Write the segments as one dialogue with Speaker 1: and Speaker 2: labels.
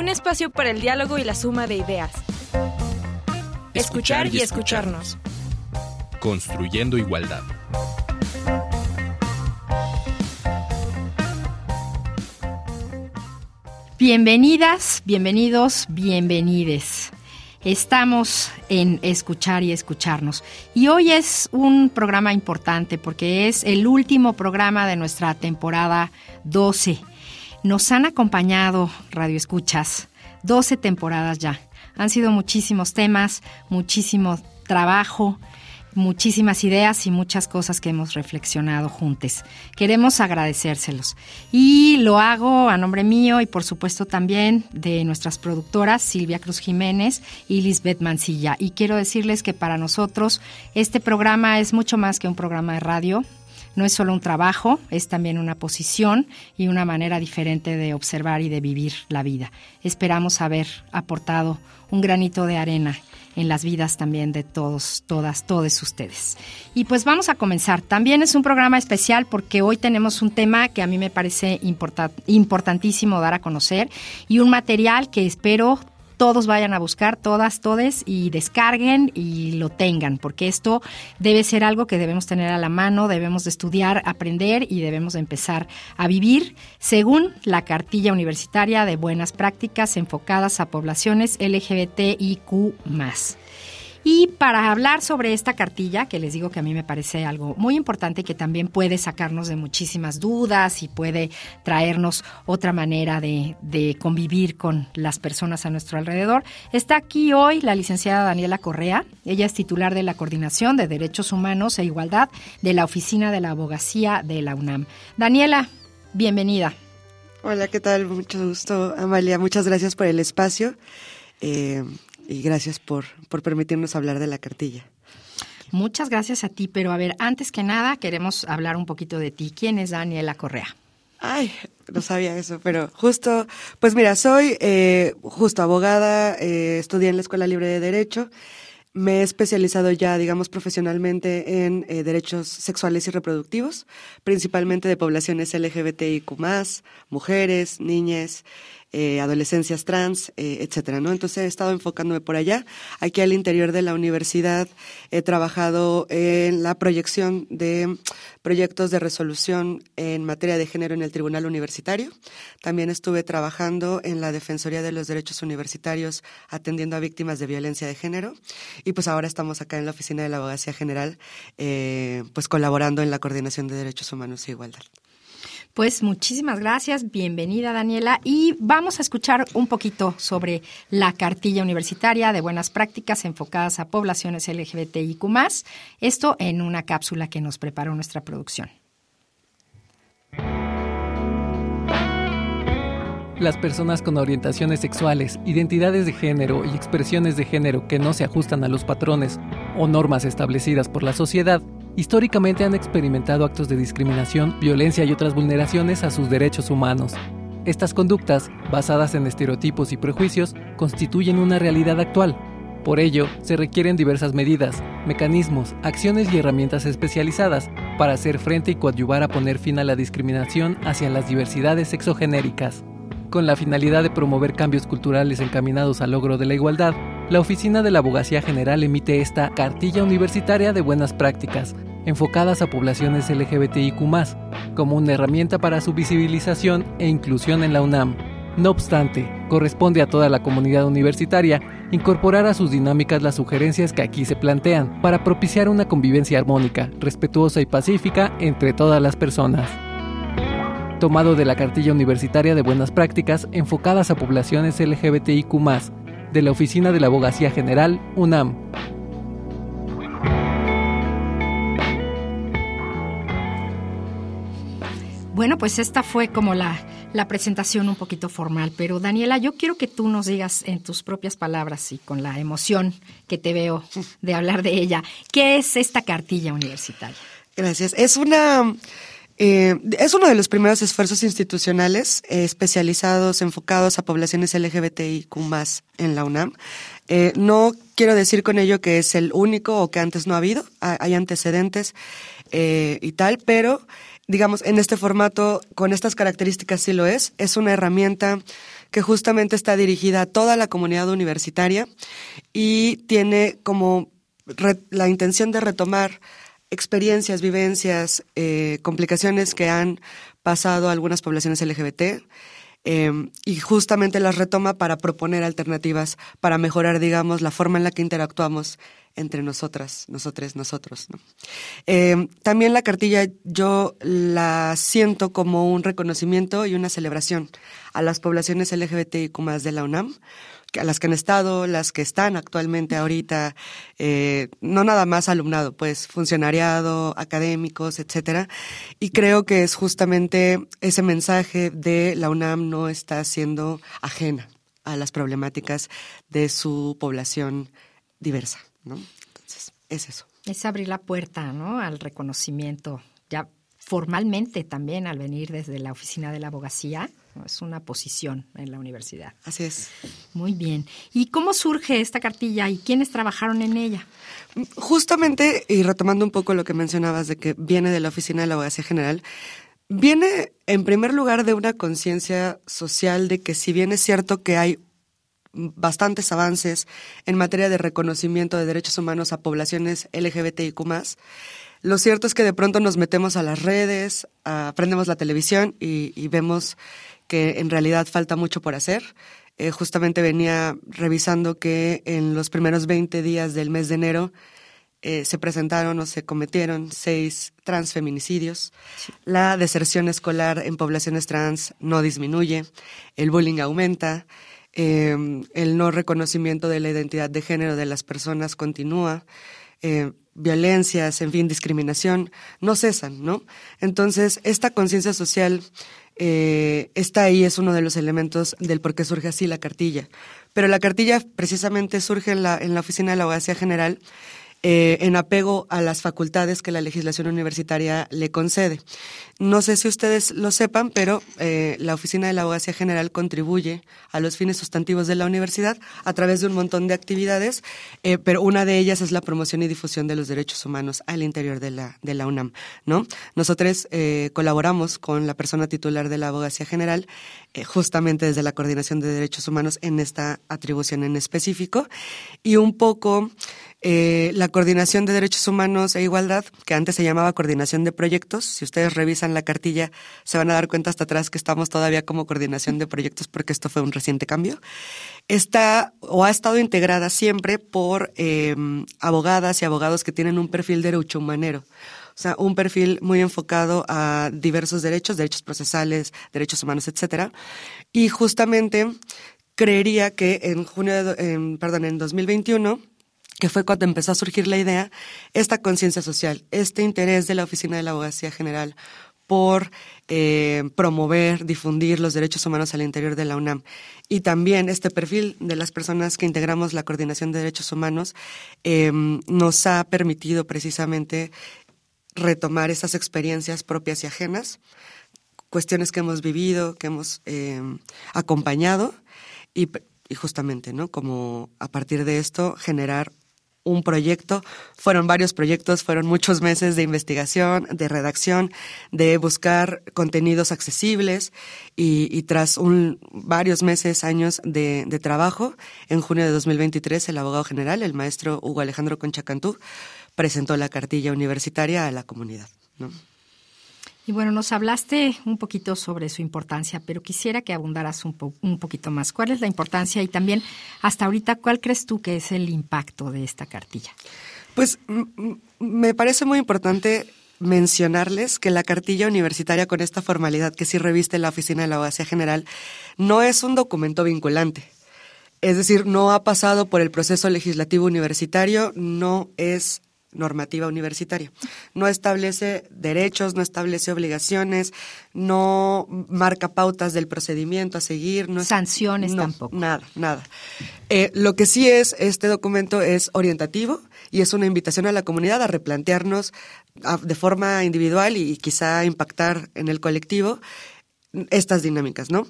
Speaker 1: un espacio para el diálogo y la suma de ideas. Escuchar, y, escucharnos.
Speaker 2: Construyendo igualdad.
Speaker 3: Bienvenidas, bienvenidos, bienvenides. Estamos en Escuchar y Escucharnos. Y hoy es un programa importante porque es el último programa de nuestra temporada 12. Nos han acompañado, Radio Escuchas, 12 temporadas ya. Han sido muchísimos temas, muchísimo trabajo, muchísimas ideas y muchas cosas que hemos reflexionado juntos. Queremos agradecérselos. Y lo hago a nombre mío y por supuesto también de nuestras productoras Silvia Cruz Jiménez y Lisbeth Mancilla. Y quiero decirles que para nosotros este programa es mucho más que un programa de radio. No es solo un trabajo, es también una posición y una manera diferente de observar y de vivir la vida. Esperamos haber aportado un granito de arena en las vidas también de todos, todas, todos ustedes. Y pues vamos a comenzar. También es un programa especial porque hoy tenemos un tema que a mí me parece importantísimo dar a conocer y un material que espero todos vayan a buscar, todas, todes, y descarguen y lo tengan, porque esto debe ser algo que debemos tener a la mano, debemos de estudiar, aprender y debemos de empezar a vivir según la cartilla universitaria de buenas prácticas enfocadas a poblaciones LGBTIQ. Y para hablar sobre esta cartilla, que les digo que a mí me parece algo muy importante, que también puede sacarnos de muchísimas dudas y puede traernos otra manera de, convivir con las personas a nuestro alrededor, está aquí hoy la licenciada Daniela Correa. Ella es titular de la Coordinación de Derechos Humanos e Igualdad de la Oficina de la Abogacía de la UNAM. Daniela, bienvenida.
Speaker 4: Hola, ¿qué tal? Mucho gusto, Amalia. Muchas gracias por el espacio. Eh, y gracias por, por permitirnos hablar de la cartilla.
Speaker 3: Muchas gracias a ti, pero a ver, antes que nada queremos hablar un poquito de ti. ¿Quién es Daniela Correa?
Speaker 4: Ay, no sabía eso, pero justo, pues mira, soy eh, justo abogada, eh, estudié en la Escuela Libre de Derecho, me he especializado ya, digamos, profesionalmente en eh, derechos sexuales y reproductivos, principalmente de poblaciones LGBTIQ+, mujeres, niñas, eh, adolescencias trans, eh, etcétera, ¿no? Entonces he estado enfocándome por allá. Aquí al interior de la universidad he trabajado en la proyección de proyectos de resolución en materia de género en el Tribunal Universitario. También estuve trabajando en la Defensoría de los Derechos Universitarios atendiendo a víctimas de violencia de género. Y pues ahora estamos acá en la Oficina de la Abogacía General, eh, pues colaborando en la coordinación de derechos humanos e igualdad.
Speaker 3: Pues muchísimas gracias, bienvenida Daniela. Y vamos a escuchar un poquito sobre la cartilla universitaria de buenas prácticas enfocadas a poblaciones LGBTIQ+, esto en una cápsula que nos preparó nuestra producción.
Speaker 5: Las personas con orientaciones sexuales, identidades de género y expresiones de género que no se ajustan a los patrones o normas establecidas por la sociedad históricamente han experimentado actos de discriminación, violencia y otras vulneraciones a sus derechos humanos. Estas conductas, basadas en estereotipos y prejuicios, constituyen una realidad actual. Por ello, se requieren diversas medidas, mecanismos, acciones y herramientas especializadas para hacer frente y coadyuvar a poner fin a la discriminación hacia las diversidades sexogenéricas. Con la finalidad de promover cambios culturales encaminados al logro de la igualdad, la Oficina de la Abogacía General emite esta Cartilla Universitaria de Buenas Prácticas, enfocadas a poblaciones LGBTIQ, como una herramienta para su visibilización e inclusión en la UNAM. No obstante, corresponde a toda la comunidad universitaria incorporar a sus dinámicas las sugerencias que aquí se plantean para propiciar una convivencia armónica, respetuosa y pacífica entre todas las personas tomado de la cartilla universitaria de buenas prácticas enfocadas a poblaciones LGBTIQ, de la Oficina de la Abogacía General, UNAM.
Speaker 3: Bueno, pues esta fue como la, la, presentación un poquito formal, pero Daniela, yo quiero que tú nos digas en tus propias palabras y con la emoción que te veo de hablar de ella, ¿qué es esta cartilla universitaria?
Speaker 4: Gracias. Es una eh, es uno de los primeros esfuerzos institucionales eh, especializados, enfocados a poblaciones LGBTIQ en la UNAM. Eh, no quiero decir con ello que es el único o que antes no ha habido, hay antecedentes y tal, pero digamos, en este formato, con estas características sí lo es. Es una herramienta que justamente está dirigida a toda la comunidad universitaria y tiene como la intención de retomar experiencias, vivencias, eh, complicaciones que han pasado algunas poblaciones LGBT Em, y justamente las retoma para proponer alternativas, para mejorar, digamos, la forma en la que interactuamos entre nosotras, nosotros, nosotros. Em, también la cartilla yo la siento como un reconocimiento y una celebración a las poblaciones LGBTIQ más de la UNAM, las que han estado, las que están actualmente ahorita, eh, no nada más alumnado, pues funcionariado, académicos, etcétera. Y creo que es justamente ese mensaje de la UNAM no está siendo ajena a las problemáticas de su población diversa, ¿no? Entonces, es eso.
Speaker 3: Es abrir la puerta, ¿no? Al reconocimiento, ya formalmente también al venir desde la oficina de la abogacía es una posición en la universidad.
Speaker 4: Así es.
Speaker 3: Muy bien. ¿Y cómo surge esta cartilla y quiénes trabajaron en ella?
Speaker 4: Justamente, y retomando un poco lo que mencionabas de que viene de la Oficina de la Abogacía General, viene en primer lugar de una conciencia social de que si bien es cierto que hay bastantes avances en materia de reconocimiento de derechos humanos a poblaciones LGBTIQ+, lo cierto es que de pronto nos metemos a las redes, aprendemos la televisión y vemos que en realidad falta mucho por hacer. Eh, justamente venía revisando que en los primeros 20 días del mes de enero eh, se presentaron o se cometieron seis transfeminicidios. La deserción escolar en poblaciones trans no disminuye, el bullying aumenta, em, el no reconocimiento de la identidad de género de las personas continúa. Eh, violencias, en fin, discriminación, no cesan, ¿no? Entonces, esta conciencia social eh, está ahí, es uno de los elementos del por qué surge así la cartilla. Pero la cartilla precisamente surge en la, en la oficina de la Abogacía General eh, en apego a las facultades que la legislación universitaria le concede. No sé si ustedes lo sepan, pero eh, la Oficina de la Abogacía General contribuye a los fines sustantivos de la universidad a través de un montón de actividades, eh, pero una de ellas es la promoción y difusión de los derechos humanos al interior de la, UNAM. ¿no? Nosotros colaboramos con la persona titular de la Abogacía General justamente desde la Coordinación de Derechos Humanos en esta atribución en específico y un poco eh, la Coordinación de Derechos Humanos e Igualdad, que antes se llamaba Coordinación de Proyectos. Si ustedes revisan la cartilla, se van a dar cuenta hasta atrás que estamos todavía como Coordinación de Proyectos porque esto fue un reciente cambio. Está o ha estado integrada siempre por em, abogadas y abogados que tienen un perfil derecho humanero. O sea, un perfil muy enfocado a diversos derechos, derechos procesales, derechos humanos, etcétera. Y justamente creería que en junio, de, perdón, en 2021 que fue cuando empezó a surgir la idea, esta conciencia social, este interés de la Oficina de la Abogacía General por eh, promover, difundir los derechos humanos al interior de la UNAM. Y también este perfil de las personas que integramos la Coordinación de Derechos Humanos em, nos ha permitido precisamente retomar esas experiencias propias y ajenas, cuestiones que hemos vivido, que hemos em, acompañado y, y justamente, ¿no? Como a partir de esto generar un proyecto, fueron varios proyectos, fueron muchos meses de investigación, de redacción, de buscar contenidos accesibles y, tras varios meses, años de, trabajo, en junio de 2023 el abogado general, el maestro Hugo Alejandro Conchacantú, presentó la cartilla universitaria a la comunidad.
Speaker 3: Y bueno, nos hablaste un poquito sobre su importancia, pero quisiera que abundaras un, un poquito más. ¿Cuál es la importancia y también hasta ahorita cuál crees tú que es el impacto de esta cartilla?
Speaker 4: Pues me parece muy importante mencionarles que la cartilla universitaria con esta formalidad que sí reviste la Oficina de la Abogacía General no es un documento vinculante. Es decir, no ha pasado por el proceso legislativo universitario, no es normativa universitaria. No establece derechos, no establece obligaciones, no marca pautas del procedimiento a seguir. No
Speaker 3: Sanciones tampoco.
Speaker 4: Nada, nada. Eh, lo que sí es, este documento es orientativo y es una invitación a la comunidad a replantearnos de forma individual y, y quizá impactar en el colectivo estas dinámicas, ¿no?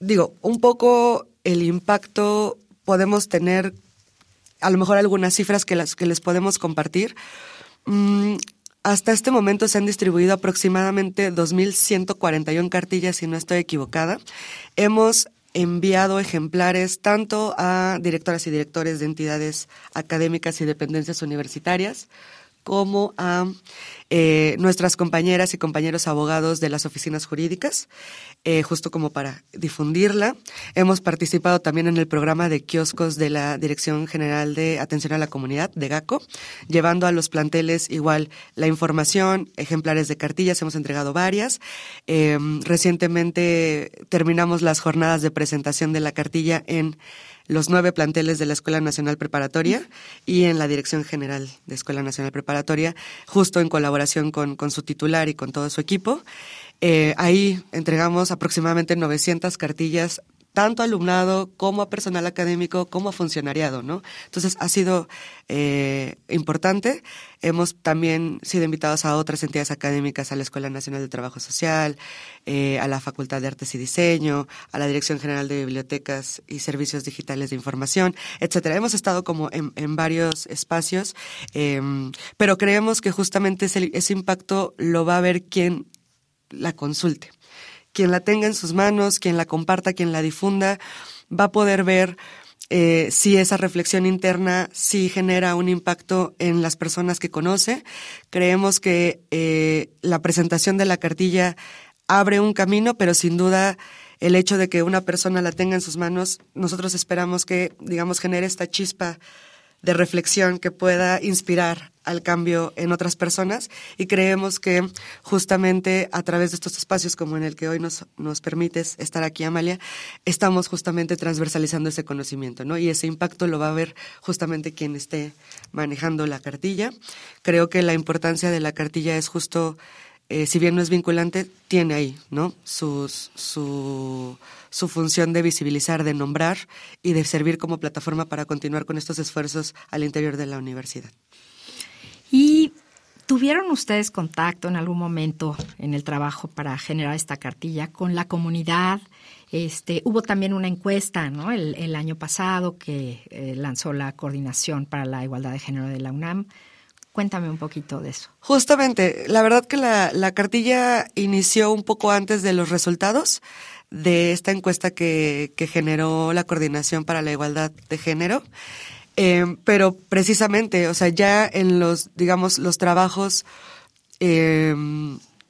Speaker 4: Digo, un poco el impacto podemos tener a lo mejor algunas cifras que, las, que les podemos compartir. Mm, hasta este momento se han distribuido aproximadamente 2.141 cartillas, si no estoy equivocada. Hemos enviado ejemplares tanto a directoras y directores de entidades académicas y dependencias universitarias como a eh, nuestras compañeras y compañeros abogados de las oficinas jurídicas, eh, justo como para difundirla. Hemos participado también en el programa de kioscos de la Dirección General de Atención a la Comunidad, de GACO, llevando a los planteles igual la información, ejemplares de cartillas, hemos entregado varias. Em, recientemente terminamos las jornadas de presentación de la cartilla en los nueve planteles de la Escuela Nacional Preparatoria y en la Dirección General de Escuela Nacional Preparatoria, justo en colaboración con, con su titular y con todo su equipo. Eh, ahí entregamos aproximadamente 900 cartillas tanto alumnado como a personal académico como a funcionariado, ¿no? Entonces ha sido eh, importante. Hemos también sido invitados a otras entidades académicas, a la Escuela Nacional de Trabajo Social, eh, a la Facultad de Artes y Diseño, a la Dirección General de Bibliotecas y Servicios Digitales de Información, etcétera. Hemos estado como en, varios espacios, em, pero creemos que justamente ese, ese impacto lo va a ver quien la consulte quien la tenga en sus manos, quien la comparta, quien la difunda, va a poder ver eh, si esa reflexión interna sí genera un impacto en las personas que conoce. Creemos que eh, la presentación de la cartilla abre un camino, pero sin duda el hecho de que una persona la tenga en sus manos, nosotros esperamos que, digamos, genere esta chispa de reflexión que pueda inspirar al cambio en otras personas y creemos que justamente a través de estos espacios como en el que hoy nos, nos permites estar aquí, Amalia, estamos justamente transversalizando ese conocimiento, ¿no? Y ese impacto lo va a ver justamente quien esté manejando la cartilla. Creo que la importancia de la cartilla es justo eh, si bien no es vinculante, tiene ahí, ¿no? su, su función de visibilizar, de nombrar y de servir como plataforma para continuar con estos esfuerzos al interior de la universidad.
Speaker 3: ¿Y tuvieron ustedes contacto en algún momento en el trabajo para generar esta cartilla con la comunidad? Este, hubo también una encuesta ¿no? el, año pasado que eh, lanzó la Coordinación para la Igualdad de Género de la UNAM. Cuéntame un poquito de eso.
Speaker 4: Justamente, la verdad que la, la cartilla inició un poco antes de los resultados de esta encuesta que, que generó la Coordinación para la Igualdad de Género. Eh, pero precisamente, o sea, ya en los, digamos, los trabajos eh,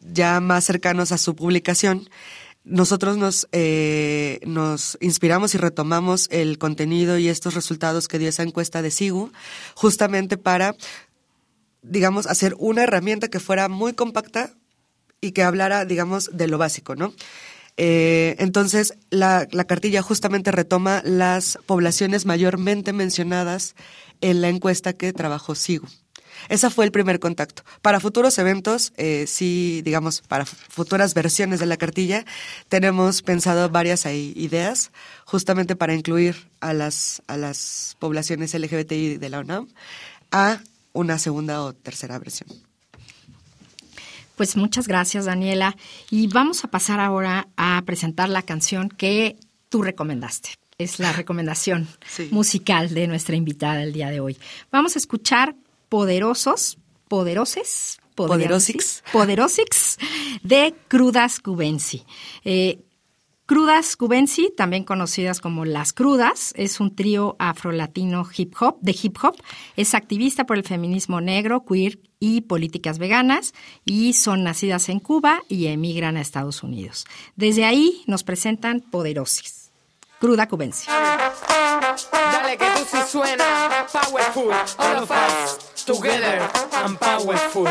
Speaker 4: ya más cercanos a su publicación, nosotros nos, eh, nos inspiramos y retomamos el contenido y estos resultados que dio esa encuesta de SIGU, justamente para digamos, hacer una herramienta que fuera muy compacta y que hablara, digamos, de lo básico, ¿no? Eh, entonces, la, la, cartilla justamente retoma las poblaciones mayormente mencionadas en la encuesta que trabajó SIGU. Ese fue el primer contacto. Para futuros eventos, eh, sí, digamos, para futuras versiones de la cartilla, tenemos pensado varias ideas, justamente para incluir a las, a las poblaciones LGBTI de la UNAM, a una segunda o tercera versión.
Speaker 3: Pues muchas gracias, Daniela. Y vamos a pasar ahora a presentar la canción que tú recomendaste. Es la recomendación musical de nuestra invitada el día de hoy. Vamos a escuchar Poderosos, Poderoses,
Speaker 4: Poderosix,
Speaker 3: Poderosix de Crudas Cubensi. Eh, Crudas Cubensi, también conocidas como Las Crudas, es un trío afrolatino hip hop, de hip hop. Es activista por el feminismo negro, queer y políticas veganas y son nacidas en Cuba y emigran a Estados Unidos. Desde ahí nos presentan Poderosis. Cruda Cubensi.
Speaker 6: Dale que tú sí suena powerful, all of us together and powerful.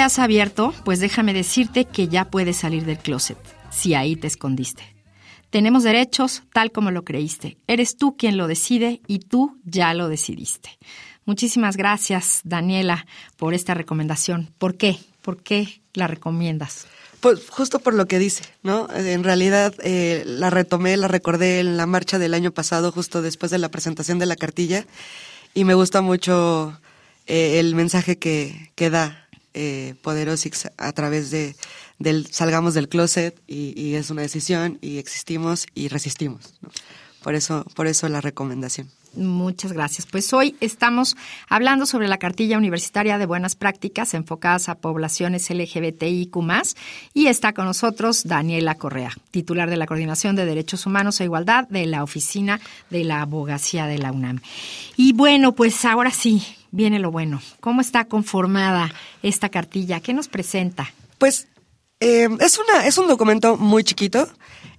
Speaker 3: Te has abierto, pues déjame decirte que ya puedes salir del closet, si ahí te escondiste. Tenemos derechos tal como lo creíste. Eres tú quien lo decide y tú ya lo decidiste. Muchísimas gracias, Daniela, por esta recomendación. ¿Por qué? ¿Por qué la recomiendas?
Speaker 4: Pues justo por lo que dice, ¿no? En realidad eh, la retomé, la recordé en la marcha del año pasado, justo después de la presentación de la cartilla, y me gusta mucho eh, el mensaje que, que da eh, Poderosix a través de del salgamos del closet y, y, es una decisión y existimos y resistimos. Por eso, por eso la recomendación.
Speaker 3: Muchas gracias. Pues hoy estamos hablando sobre la cartilla universitaria de buenas prácticas enfocadas a poblaciones LGBTIQ y está con nosotros Daniela Correa, titular de la Coordinación de Derechos Humanos e Igualdad de la Oficina de la Abogacía de la UNAM. Y bueno, pues ahora sí, viene lo bueno. ¿Cómo está conformada esta cartilla? ¿Qué nos presenta?
Speaker 4: Pues eh, es, una, es un documento muy chiquito.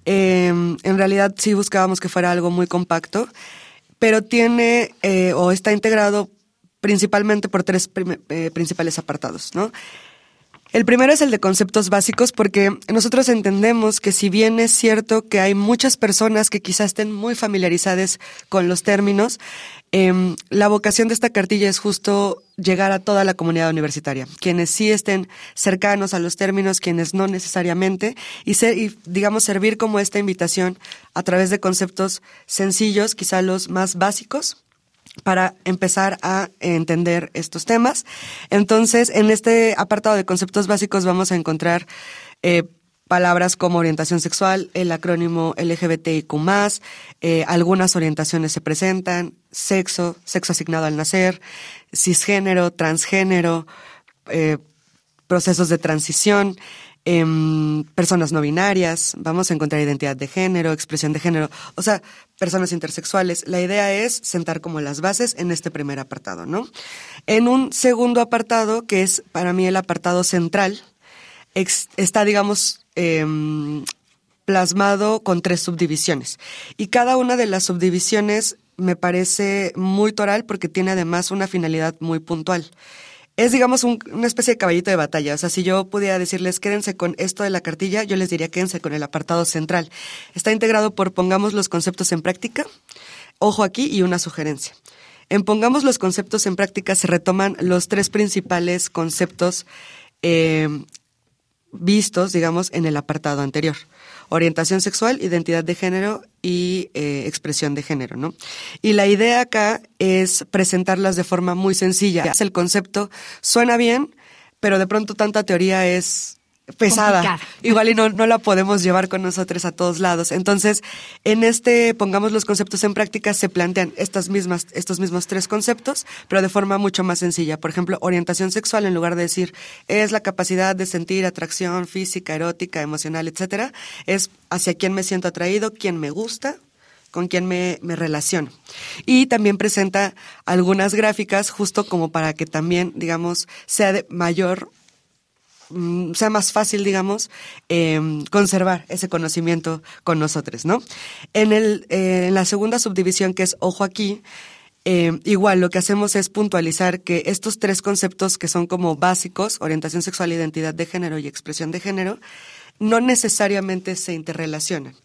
Speaker 4: Eh, en realidad sí buscábamos que fuera algo muy compacto pero tiene eh, o está integrado principalmente por tres eh, principales apartados, ¿no? El primero es el de conceptos básicos porque nosotros entendemos que si bien es cierto que hay muchas personas que quizás estén muy familiarizadas con los términos, eh, la vocación de esta cartilla es justo llegar a toda la comunidad universitaria, quienes sí estén cercanos a los términos, quienes no necesariamente, y, y digamos servir como esta invitación a través de conceptos sencillos, quizá los más básicos, para empezar a entender estos temas. Entonces, en este apartado de conceptos básicos vamos a encontrar eh, palabras como orientación sexual, el acrónimo LGBTIQ+, eh, algunas orientaciones se presentan, sexo, sexo asignado al nacer, cisgénero, transgénero, eh, procesos de transición, eh, personas no binarias, vamos a encontrar identidad de género, expresión de género, o sea, personas intersexuales. La idea es sentar como las bases en este primer apartado, ¿no? En un segundo apartado, que es para mí el apartado central, está, digamos, eh, plasmado con tres subdivisiones. Y cada una de las subdivisiones me parece muy toral porque tiene además una finalidad muy puntual es, digamos, un, una especie de caballito de batalla. O sea, si yo pudiera decirles quédense con esto de la cartilla, yo les diría quédense con el apartado central. Está integrado por pongamos los conceptos en práctica, ojo aquí y una sugerencia. En pongamos los conceptos en práctica se retoman los tres principales conceptos eh, vistos, digamos, en el apartado anterior orientación sexual, identidad de género y eh, expresión de género, ¿no? Y la idea acá es presentarlas de forma muy sencilla. El concepto suena bien, pero de pronto tanta teoría es pesada. Complicada. Igual y no, no la podemos llevar con nosotros a todos lados. Entonces, en este, pongamos los conceptos en práctica, se plantean estas mismas, estos mismos tres conceptos, pero de forma mucho más sencilla. Por ejemplo, orientación sexual, en lugar de decir es la capacidad de sentir atracción física, erótica, emocional, etcétera, es hacia quién me siento atraído, quién me gusta, con quién me, me, relaciono. Y también presenta algunas gráficas justo como para que también, digamos, sea de mayor sea más fácil, digamos, eh, conservar ese conocimiento con nosotros, ¿no? En, el, eh, en la segunda subdivisión, que es ojo aquí, eh, igual lo que hacemos es puntualizar que estos tres conceptos que son como básicos, orientación sexual, identidad de género y expresión de género, no necesariamente se interrelacionan.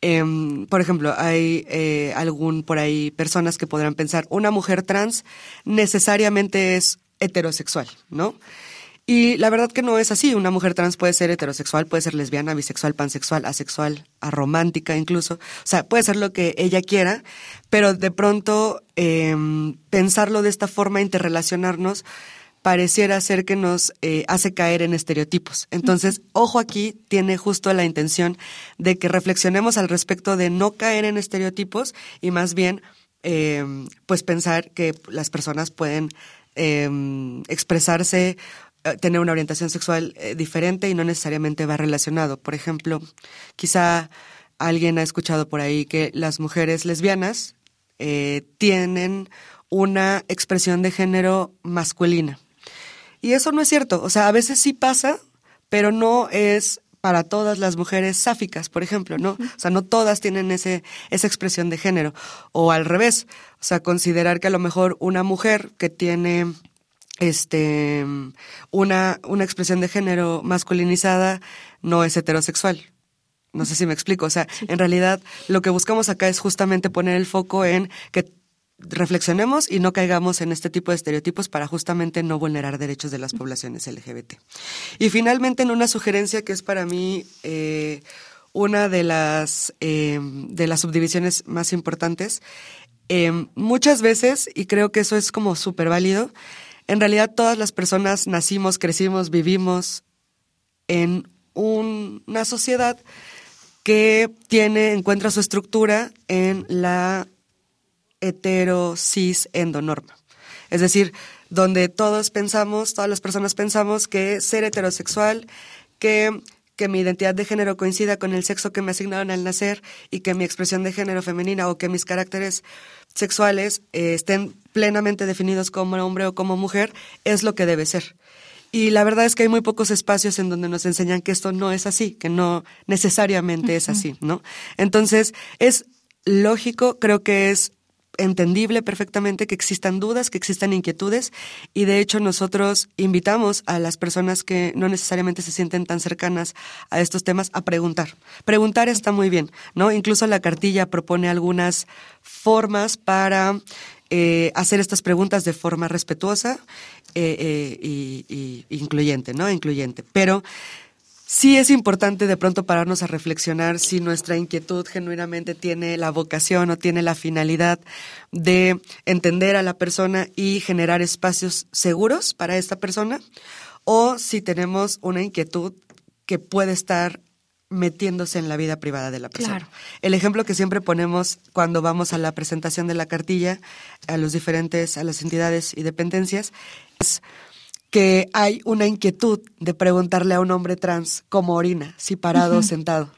Speaker 4: Eh, por ejemplo, hay eh, algún por ahí personas que podrán pensar, una mujer trans necesariamente es heterosexual, ¿no? Y la verdad que no es así. Una mujer trans puede ser heterosexual, puede ser lesbiana, bisexual, pansexual, asexual, aromántica incluso. O sea, puede ser lo que ella quiera, pero de pronto eh, pensarlo de esta forma, interrelacionarnos, pareciera ser que nos eh, hace caer en estereotipos. Entonces, ojo aquí, tiene justo la intención de que reflexionemos al respecto de no caer en estereotipos y más bien, eh, pues pensar que las personas pueden eh, expresarse tener una orientación sexual eh, diferente y no necesariamente va relacionado. Por ejemplo, quizá alguien ha escuchado por ahí que las mujeres lesbianas eh, tienen una expresión de género masculina. Y eso no es cierto. O sea, a veces sí pasa, pero no es para todas las mujeres sáficas, por ejemplo, ¿no? O sea, no todas tienen ese, esa expresión de género. O al revés. O sea, considerar que a lo mejor una mujer que tiene este, una, una expresión de género masculinizada no es heterosexual. No sé si me explico. O sea, en realidad lo que buscamos acá es justamente poner el foco en que reflexionemos y no caigamos en este tipo de estereotipos para justamente no vulnerar derechos de las poblaciones LGBT. Y finalmente, en una sugerencia que es para mí eh, una de las, eh, de las subdivisiones más importantes, eh, muchas veces, y creo que eso es como súper válido, en realidad todas las personas nacimos, crecimos, vivimos en una sociedad que tiene, encuentra su estructura en la hetero cis endonorma. Es decir, donde todos pensamos, todas las personas pensamos que ser heterosexual, que, que mi identidad de género coincida con el sexo que me asignaron al nacer y que mi expresión de género femenina o que mis caracteres sexuales eh, estén plenamente definidos como hombre o como mujer, es lo que debe ser. Y la verdad es que hay muy pocos espacios en donde nos enseñan que esto no es así, que no necesariamente es así, ¿no? Entonces, es lógico, creo que es entendible perfectamente que existan dudas, que existan inquietudes y de hecho nosotros invitamos a las personas que no necesariamente se sienten tan cercanas a estos temas a preguntar. Preguntar está muy bien, ¿no? Incluso la cartilla propone algunas formas para eh, hacer estas preguntas de forma respetuosa y incluyente, ¿no? Incluyente. Pero sí es importante de pronto pararnos a reflexionar si nuestra inquietud genuinamente tiene la vocación o tiene la finalidad de entender a la persona y generar espacios seguros para esta persona o si tenemos una inquietud que puede estar metiéndose en la vida privada de la persona.
Speaker 3: Claro.
Speaker 4: El ejemplo que siempre ponemos cuando vamos a la presentación de la cartilla a los diferentes a las entidades y dependencias es que hay una inquietud de preguntarle a un hombre trans cómo orina, si parado o sentado.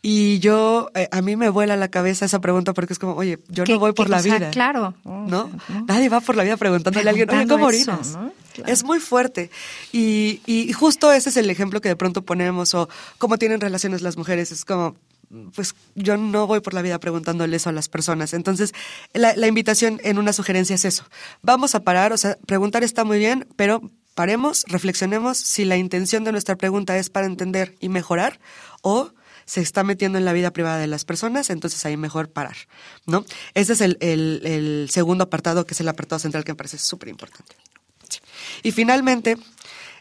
Speaker 4: Y yo, eh, a mí me vuela la cabeza esa pregunta porque es como, oye, yo
Speaker 3: ¿Qué-
Speaker 4: no voy por la
Speaker 3: cosa?
Speaker 4: vida.
Speaker 3: Claro.
Speaker 4: ¿No? Nadie va por la vida preguntándole a alguien, oye, ¿cómo
Speaker 3: eso,
Speaker 4: orinas?
Speaker 3: ¿no? Claro.
Speaker 4: Es muy fuerte. Y, y justo ese es el ejemplo que de pronto ponemos, o cómo tienen relaciones las mujeres. Es como, pues yo no voy por la vida preguntándole eso a las personas. Entonces, la, invitación en una sugerencia es eso. Vamos a parar, o sea, preguntar está muy bien, pero paremos, reflexionemos si la intención de nuestra pregunta es para entender y mejorar o se está metiendo en la vida privada de las personas, entonces ahí mejor parar, ¿no? Ese es el, el- segundo apartado, que es el apartado central que me parece súper importante. Y finalmente,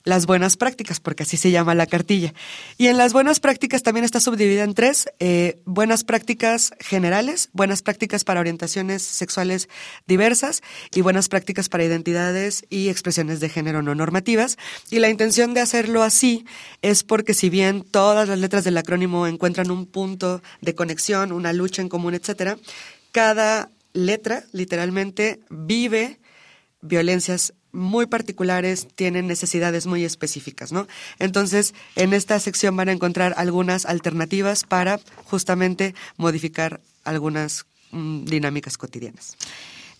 Speaker 4: las buenas prácticas, porque así se llama la cartilla. Y en las buenas prácticas también está subdividida en tres, eh, buenas prácticas generales, buenas prácticas para orientaciones sexuales diversas y buenas prácticas para identidades y expresiones de género no normativas. Y la intención de hacerlo así es porque si bien todas las letras del acrónimo encuentran un punto de conexión, una lucha en común, etcétera, cada letra literalmente vive violencias muy particulares, tienen necesidades muy específicas, ¿no? Entonces, en esta sección van a encontrar algunas alternativas para justamente modificar algunas mm, dinámicas cotidianas.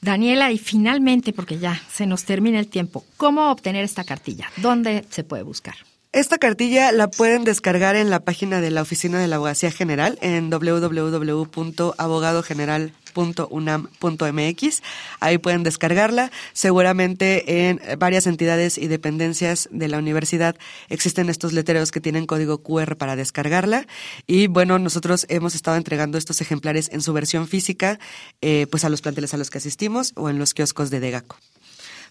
Speaker 3: Daniela, y finalmente, porque ya se nos termina el tiempo, ¿cómo obtener esta cartilla? ¿Dónde se puede buscar?
Speaker 4: Esta cartilla la pueden descargar en la página de la Oficina de la Abogacía General en www.abogadogeneral.unam.mx. Ahí pueden descargarla. Seguramente en varias entidades y dependencias de la universidad existen estos letreros que tienen código QR para descargarla. Y bueno, nosotros hemos estado entregando estos ejemplares en su versión física, eh, pues a los planteles a los que asistimos o en los kioscos de Degaco.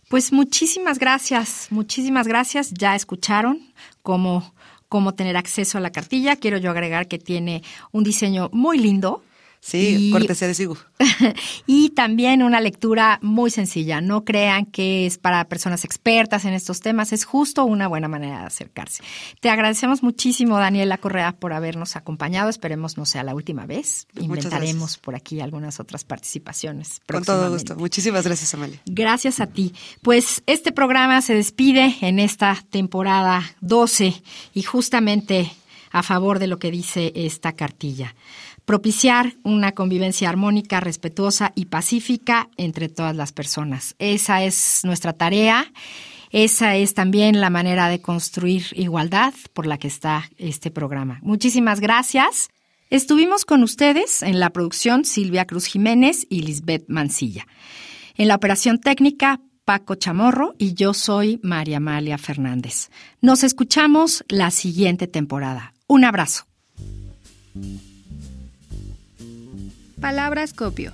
Speaker 3: Pues muchísimas gracias, muchísimas gracias. Ya escucharon cómo, cómo tener acceso a la cartilla. Quiero yo agregar que tiene un diseño muy lindo.
Speaker 4: Sí,
Speaker 3: Y-
Speaker 4: cortesía de Sigu.
Speaker 3: y también una lectura muy sencilla. No crean que es para personas expertas en estos temas, es justo una buena manera de acercarse. Te agradecemos muchísimo, Daniela Correa, por habernos acompañado. Esperemos no sea la última vez.
Speaker 4: Muchas
Speaker 3: Inventaremos
Speaker 4: gracias.
Speaker 3: por aquí algunas otras participaciones.
Speaker 4: Con todo gusto. Muchísimas gracias, Amalia.
Speaker 3: Gracias a ti. Pues este programa se despide en esta temporada 12 y justamente a favor de lo que dice esta cartilla. Propiciar una convivencia armónica, respetuosa y pacífica entre todas las personas. Esa es nuestra tarea. Esa es también la manera de construir igualdad por la que está este programa. Muchísimas gracias. Estuvimos con ustedes en la producción Silvia Cruz Jiménez y Lisbeth Mancilla. En la operación técnica, Paco Chamorro y yo soy María Amalia Fernández. Nos escuchamos la siguiente temporada. Un abrazo.
Speaker 1: Palabras copio.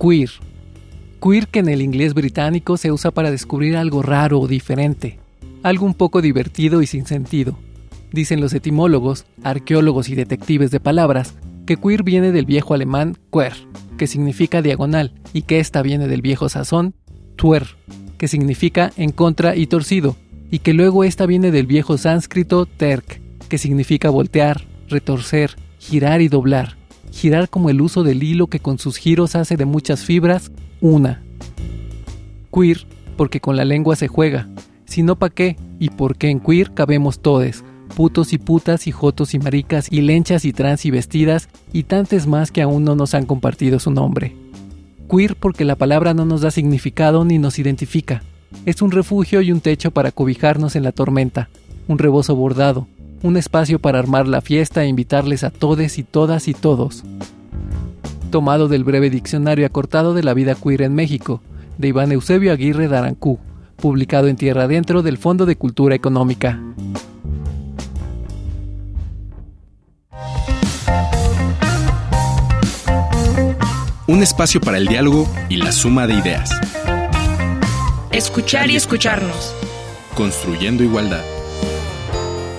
Speaker 5: Queer. Queer que en el inglés británico se usa para descubrir algo raro o diferente, algo un poco divertido y sin sentido. Dicen los etimólogos, arqueólogos y detectives de palabras que queer viene del viejo alemán quer, que significa diagonal, y que esta viene del viejo sazón tuer, que significa en contra y torcido, y que luego esta viene del viejo sánscrito terk, que significa voltear, retorcer, girar y doblar. Girar como el uso del hilo que con sus giros hace de muchas fibras una. Queer, porque con la lengua se juega. Si no, ¿pa' qué? Y porque en queer cabemos todes putos y putas y jotos y maricas y lenchas y trans y vestidas y tantas más que aún no nos han compartido su nombre. Queer porque la palabra no nos da significado ni nos identifica. Es un refugio y un techo para cobijarnos en la tormenta, un rebozo bordado, un espacio para armar la fiesta e invitarles a todes y todas y todos. Tomado del breve diccionario acortado de la vida queer en México, de Iván Eusebio Aguirre Darancú, publicado en Tierra Adentro del Fondo de Cultura Económica.
Speaker 2: Un espacio para el diálogo y la suma de ideas.
Speaker 1: Escuchar y escucharnos.
Speaker 2: Construyendo igualdad.